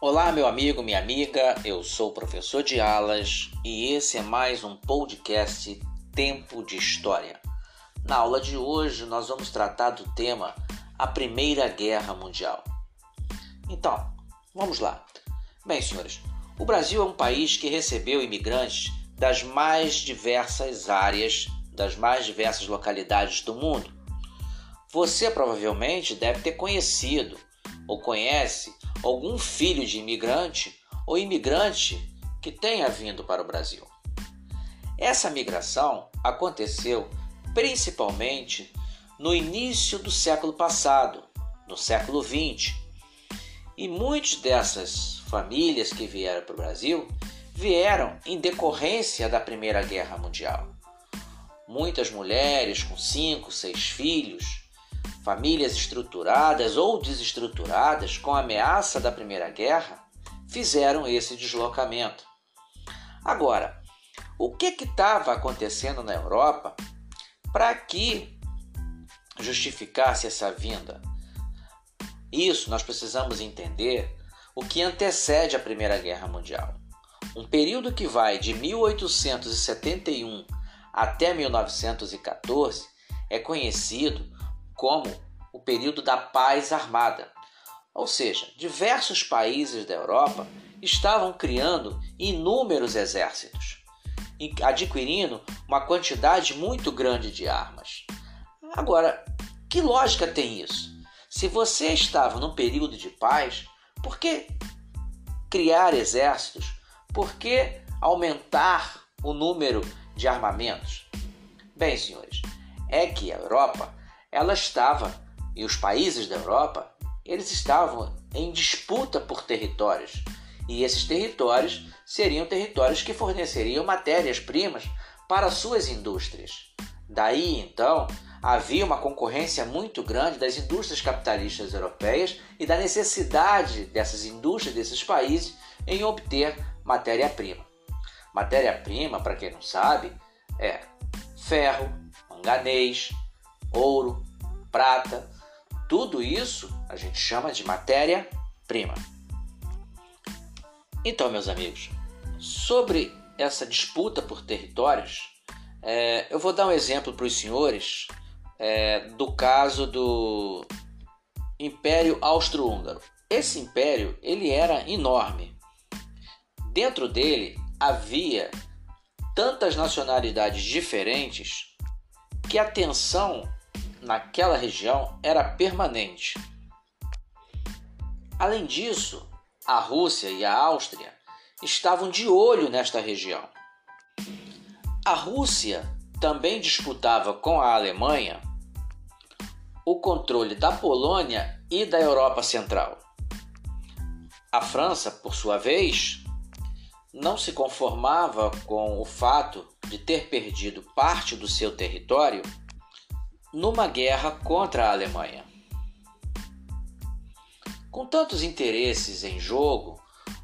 Olá, meu amigo, minha amiga, eu sou o professor de alas e esse é mais um podcast Tempo de História. Na aula de hoje, nós vamos tratar do tema A Primeira Guerra Mundial. Então, vamos lá. Bem, senhores, o Brasil é um país que recebeu imigrantes das mais diversas áreas, das mais diversas localidades do mundo. Você provavelmente deve ter conhecido ou conhece algum filho de imigrante ou imigrante que tenha vindo para o Brasil. Essa migração aconteceu principalmente no início do século passado, no século XX. E muitas dessas famílias que vieram para o Brasil vieram em decorrência da Primeira Guerra Mundial. Muitas mulheres com cinco, seis filhos famílias estruturadas ou desestruturadas com a ameaça da Primeira Guerra fizeram esse deslocamento. Agora, o que estava acontecendo na Europa para que justificasse essa vinda? Isso nós precisamos entender o que antecede a Primeira Guerra Mundial. Um período que vai de 1871 até 1914 é conhecido como o período da paz armada. Ou seja, diversos países da Europa estavam criando inúmeros exércitos, adquirindo uma quantidade muito grande de armas. Agora, que lógica tem isso? Se você estava num período de paz, por que criar exércitos? Por que aumentar o número de armamentos? Bem, senhores, é que a Europa ela estava, e os países da Europa, eles estavam em disputa por territórios. E esses territórios seriam territórios que forneceriam matérias-primas para suas indústrias. Daí, então, havia uma concorrência muito grande das indústrias capitalistas europeias e da necessidade dessas indústrias desses países em obter matéria-prima. Matéria-prima, para quem não sabe, é ferro, manganês, ouro, prata, tudo isso a gente chama de matéria-prima. Então, meus amigos, sobre essa disputa por territórios, é, eu vou dar um exemplo para os senhores é, do caso do Império Austro-Húngaro. Esse império ele era enorme. Dentro dele havia tantas nacionalidades diferentes que a tensão naquela região era permanente. Além disso, a Rússia e a Áustria estavam de olho nesta região. A Rússia também disputava com a Alemanha o controle da Polônia e da Europa Central. A França, por sua vez, não se conformava com o fato de ter perdido parte do seu território numa guerra contra a Alemanha. Com tantos interesses em jogo,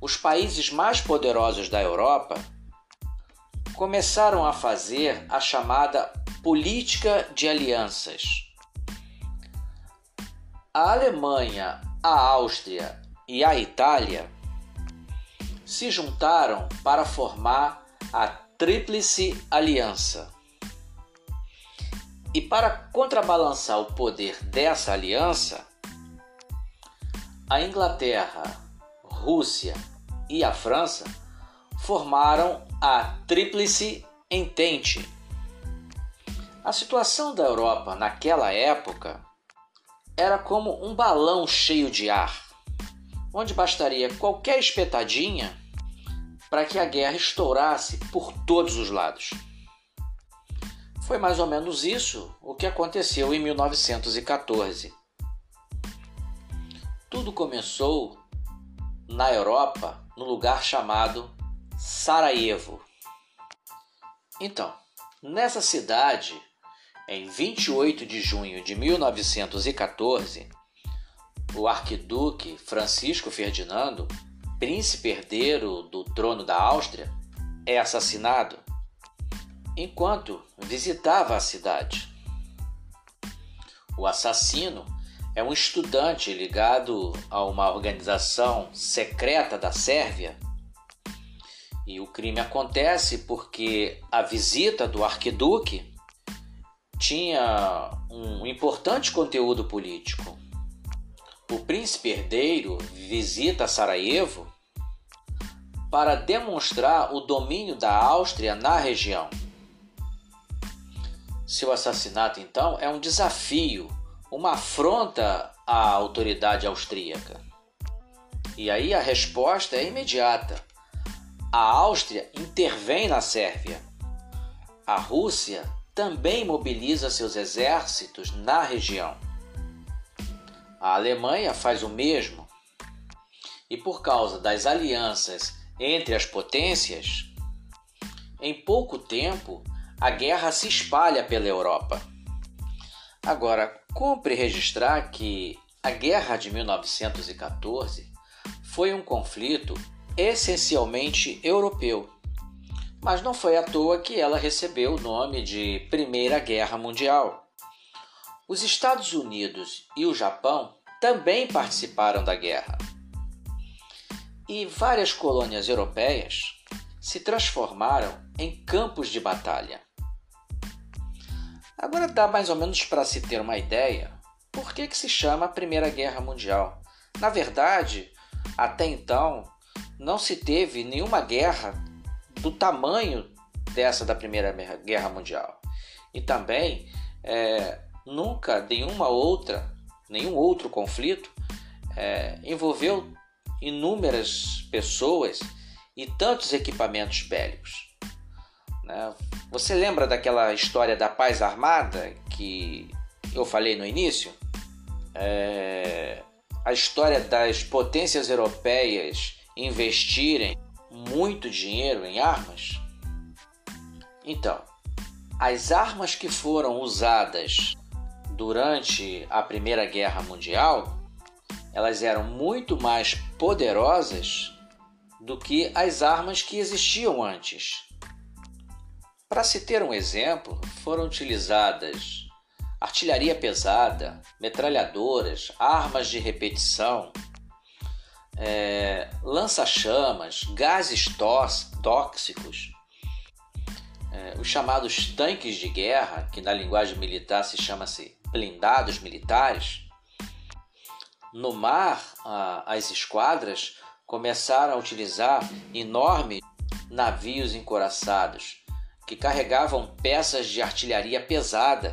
os países mais poderosos da Europa começaram a fazer a chamada política de alianças. A Alemanha, a Áustria e a Itália se juntaram para formar a Tríplice Aliança. E para contrabalançar o poder dessa aliança, a Inglaterra, Rússia e a França formaram a Tríplice Entente. A situação da Europa naquela época era como um balão cheio de ar, onde bastaria qualquer espetadinha para que a guerra estourasse por todos os lados. Foi mais ou menos isso o que aconteceu em 1914. Tudo começou na Europa, no lugar chamado Sarajevo. Então, nessa cidade, em 28 de junho de 1914, o arquiduque Francisco Ferdinando, príncipe herdeiro do trono da Áustria, é assassinado enquanto visitava a cidade. O assassino é um estudante ligado a uma organização secreta da Sérvia. E o crime acontece porque a visita do arquiduque tinha um importante conteúdo político. O príncipe herdeiro visita Sarajevo para demonstrar o domínio da Áustria na região. Seu assassinato, então, é um desafio, uma afronta à autoridade austríaca. E aí a resposta é imediata. A Áustria intervém na Sérvia. A Rússia também mobiliza seus exércitos na região. A Alemanha faz o mesmo. E por causa das alianças entre as potências, em pouco tempo a guerra se espalha pela Europa. Agora, cumpre registrar que a Guerra de 1914 foi um conflito essencialmente europeu mas não foi à toa que ela recebeu o nome de Primeira Guerra Mundial. Os Estados Unidos e o Japão também participaram da guerra. E várias colônias europeias se transformaram em campos de batalha. Agora dá mais ou menos para se ter uma ideia por que, que se chama Primeira Guerra Mundial. Na verdade, até então, não se teve nenhuma guerra do tamanho dessa da Primeira Guerra Mundial. E também é, nunca nenhuma outra, nenhum outro conflito é, envolveu inúmeras pessoas e tantos equipamentos bélicos. Né? Você lembra daquela história da paz armada que eu falei no início? É, a história das potências europeias investirem muito dinheiro em armas? Então, as armas que foram usadas durante a Primeira Guerra Mundial, elas eram muito mais poderosas do que as armas que existiam antes. Para se ter um exemplo, foram utilizadas artilharia pesada, metralhadoras, armas de repetição, é, lança-chamas, gases tóxicos, é, os chamados tanques de guerra, que na linguagem militar se chama-se blindados militares. No mar, as esquadras começaram a utilizar enormes navios encoraçados que carregavam peças de artilharia pesada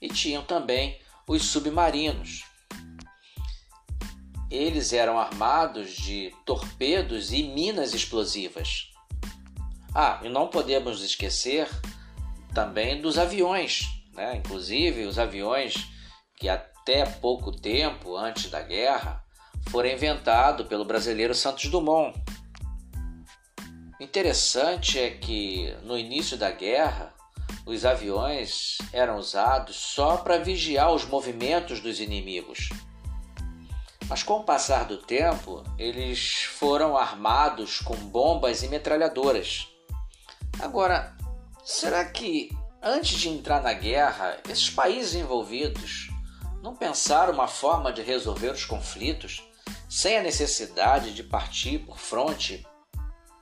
e tinham também os submarinos eles eram armados de torpedos e minas explosivas. Ah, e não podemos esquecer também dos aviões, né? inclusive os aviões que até pouco tempo antes da guerra foram inventados pelo brasileiro Santos Dumont. Interessante é que no início da guerra os aviões eram usados só para vigiar os movimentos dos inimigos. Mas com o passar do tempo, eles foram armados com bombas e metralhadoras. Agora, será que antes de entrar na guerra, esses países envolvidos não pensaram uma forma de resolver os conflitos sem a necessidade de partir por fronte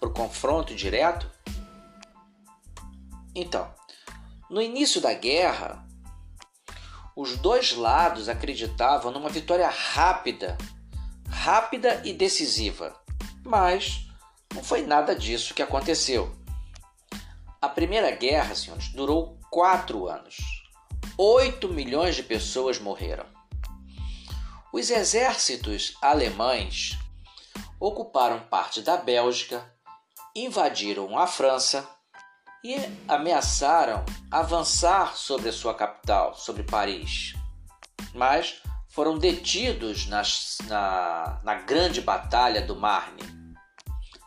para o confronto direto? Então, no início da guerra, os dois lados acreditavam numa vitória rápida, rápida e decisiva, mas não foi nada disso que aconteceu. A Primeira Guerra, senhores, durou quatro anos. Oito milhões de pessoas morreram. Os exércitos alemães ocuparam parte da Bélgica, invadiram a França e ameaçaram avançar sobre a sua capital, sobre Paris. Mas foram detidos nas, na, na Grande Batalha do Marne.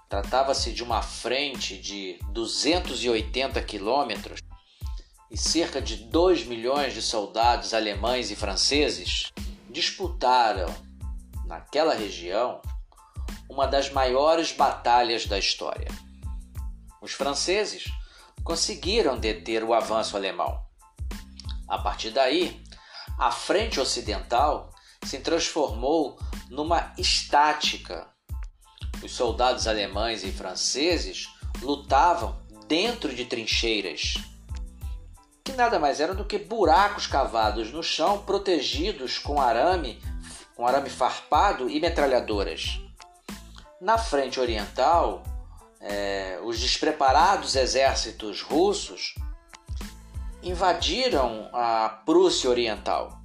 Tratava-se de uma frente de 280 quilômetros e cerca de 2 milhões de soldados alemães e franceses disputaram, naquela região, uma das maiores batalhas da história. Os franceses conseguiram deter o avanço alemão. A partir daí, a frente ocidental se transformou numa estática. Os soldados alemães e franceses lutavam dentro de trincheiras, que nada mais eram do que buracos cavados no chão, protegidos com arame, com arame farpado e metralhadoras. Na frente oriental, é, os despreparados exércitos russos invadiram a Prússia Oriental.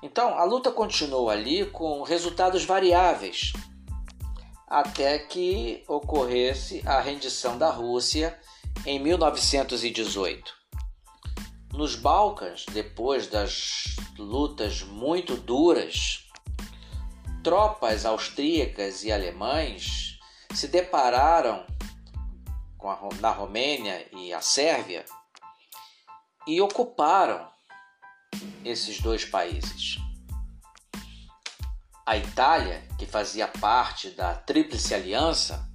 Então, a luta continuou ali com resultados variáveis, até que ocorresse a rendição da Rússia em 1918. Nos Balcãs, depois das lutas muito duras, tropas austríacas e alemães se depararam a, na Romênia e a Sérvia e ocuparam esses dois países. A Itália, que fazia parte da Tríplice Aliança,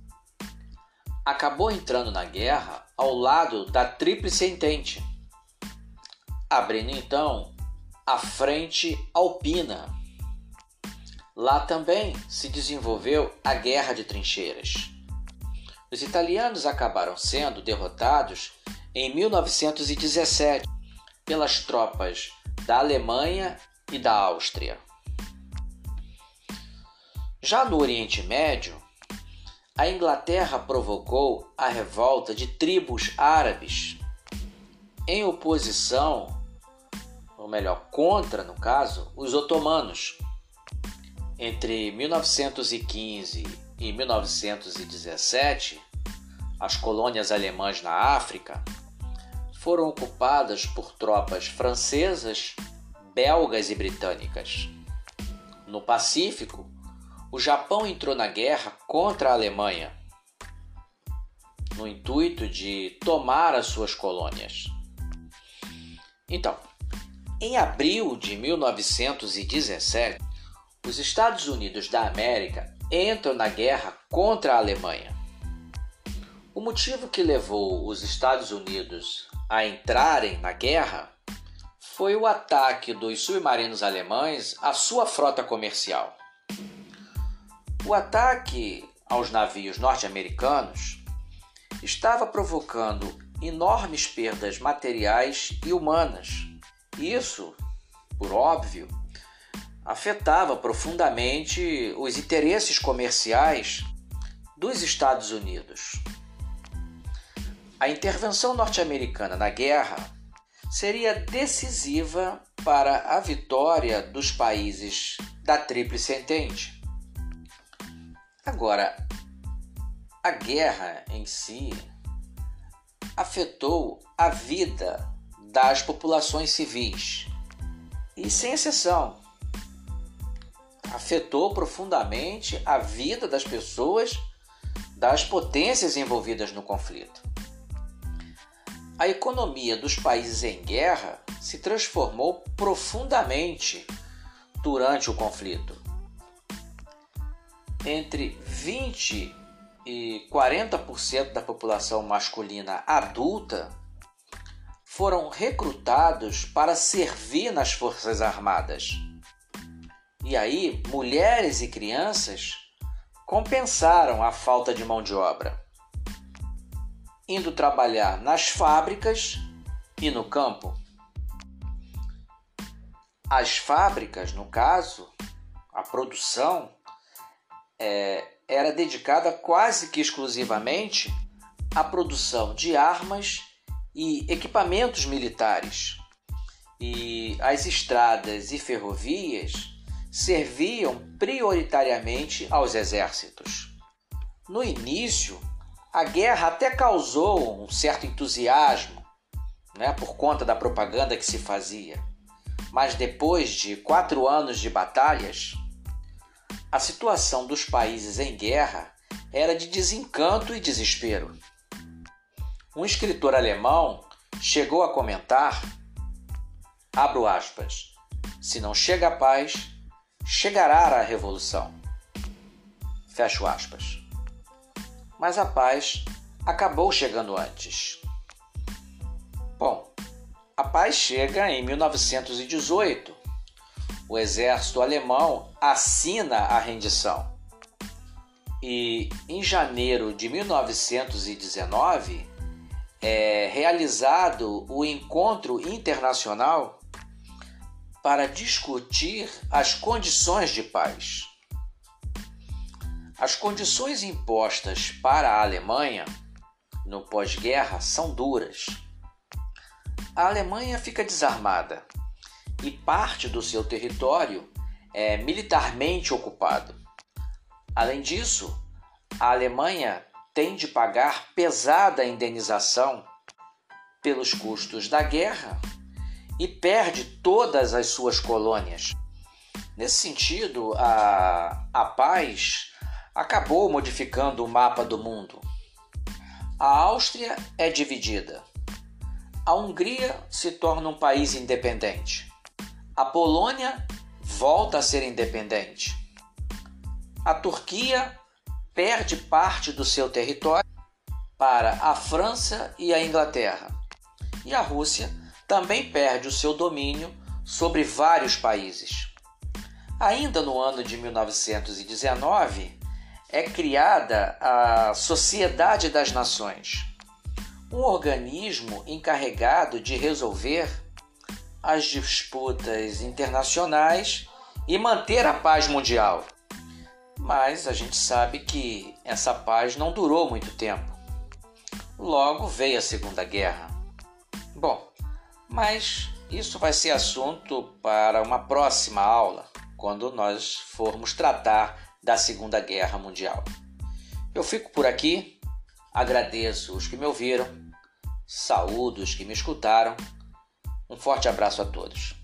acabou entrando na guerra ao lado da Tríplice Entente, abrindo então a Frente Alpina. Lá também se desenvolveu a Guerra de Trincheiras. Os italianos acabaram sendo derrotados em 1917 pelas tropas da Alemanha e da Áustria. Já no Oriente Médio, a Inglaterra provocou a revolta de tribos árabes em oposição ou melhor, contra, no caso, os otomanos. Entre 1915 e 1917, as colônias alemãs na África foram ocupadas por tropas francesas, belgas e britânicas. No Pacífico, o Japão entrou na guerra contra a Alemanha, no intuito de tomar as suas colônias. Então, em abril de 1917, os Estados Unidos da América entram na guerra contra a Alemanha. O motivo que levou os Estados Unidos a entrarem na guerra foi o ataque dos submarinos alemães à sua frota comercial. O ataque aos navios norte-americanos estava provocando enormes perdas materiais e humanas isso, por óbvio, afetava profundamente os interesses comerciais dos Estados Unidos. A intervenção norte-americana na guerra seria decisiva para a vitória dos países da Tríplice Entente. Agora, a guerra em si afetou a vida das populações civis. E sem exceção, afetou profundamente a vida das pessoas das potências envolvidas no conflito. A economia dos países em guerra se transformou profundamente durante o conflito. Entre 20 e 40% da população masculina adulta foram recrutados para servir nas Forças Armadas. E aí, mulheres e crianças compensaram a falta de mão de obra, indo trabalhar nas fábricas e no campo. As fábricas, no caso, a produção, é, era dedicada quase que exclusivamente à produção de armas e equipamentos militares. E as estradas e ferrovias serviam prioritariamente aos exércitos. No início, a guerra até causou um certo entusiasmo, né, por conta da propaganda que se fazia. Mas depois de quatro anos de batalhas, a situação dos países em guerra era de desencanto e desespero. Um escritor alemão chegou a comentar, abro aspas, se não chega a paz, chegará a revolução. Fecho aspas. Mas a paz acabou chegando antes. Bom, a paz chega em 1918, o exército alemão assina a rendição. E em janeiro de 1919 é realizado o encontro internacional para discutir as condições de paz. As condições impostas para a Alemanha no pós-guerra são duras. A Alemanha fica desarmada e parte do seu território é militarmente ocupado. Além disso, a Alemanha tem de pagar pesada indenização pelos custos da guerra e perde todas as suas colônias. Nesse sentido, a, a paz acabou modificando o mapa do mundo. A Áustria é dividida. A Hungria se torna um país independente. A Polônia volta a ser independente. A Turquia perde parte do seu território para a França e a Inglaterra. E a Rússia também perde o seu domínio sobre vários países. Ainda no ano de 1919, é criada a Sociedade das Nações, um organismo encarregado de resolver as disputas internacionais e manter a paz mundial. Mas a gente sabe que essa paz não durou muito tempo. Logo veio a Segunda Guerra. Bom, mas isso vai ser assunto para uma próxima aula, quando nós formos tratar da Segunda Guerra Mundial. Eu fico por aqui, agradeço os que me ouviram, saúdo os que me escutaram. Um forte abraço a todos.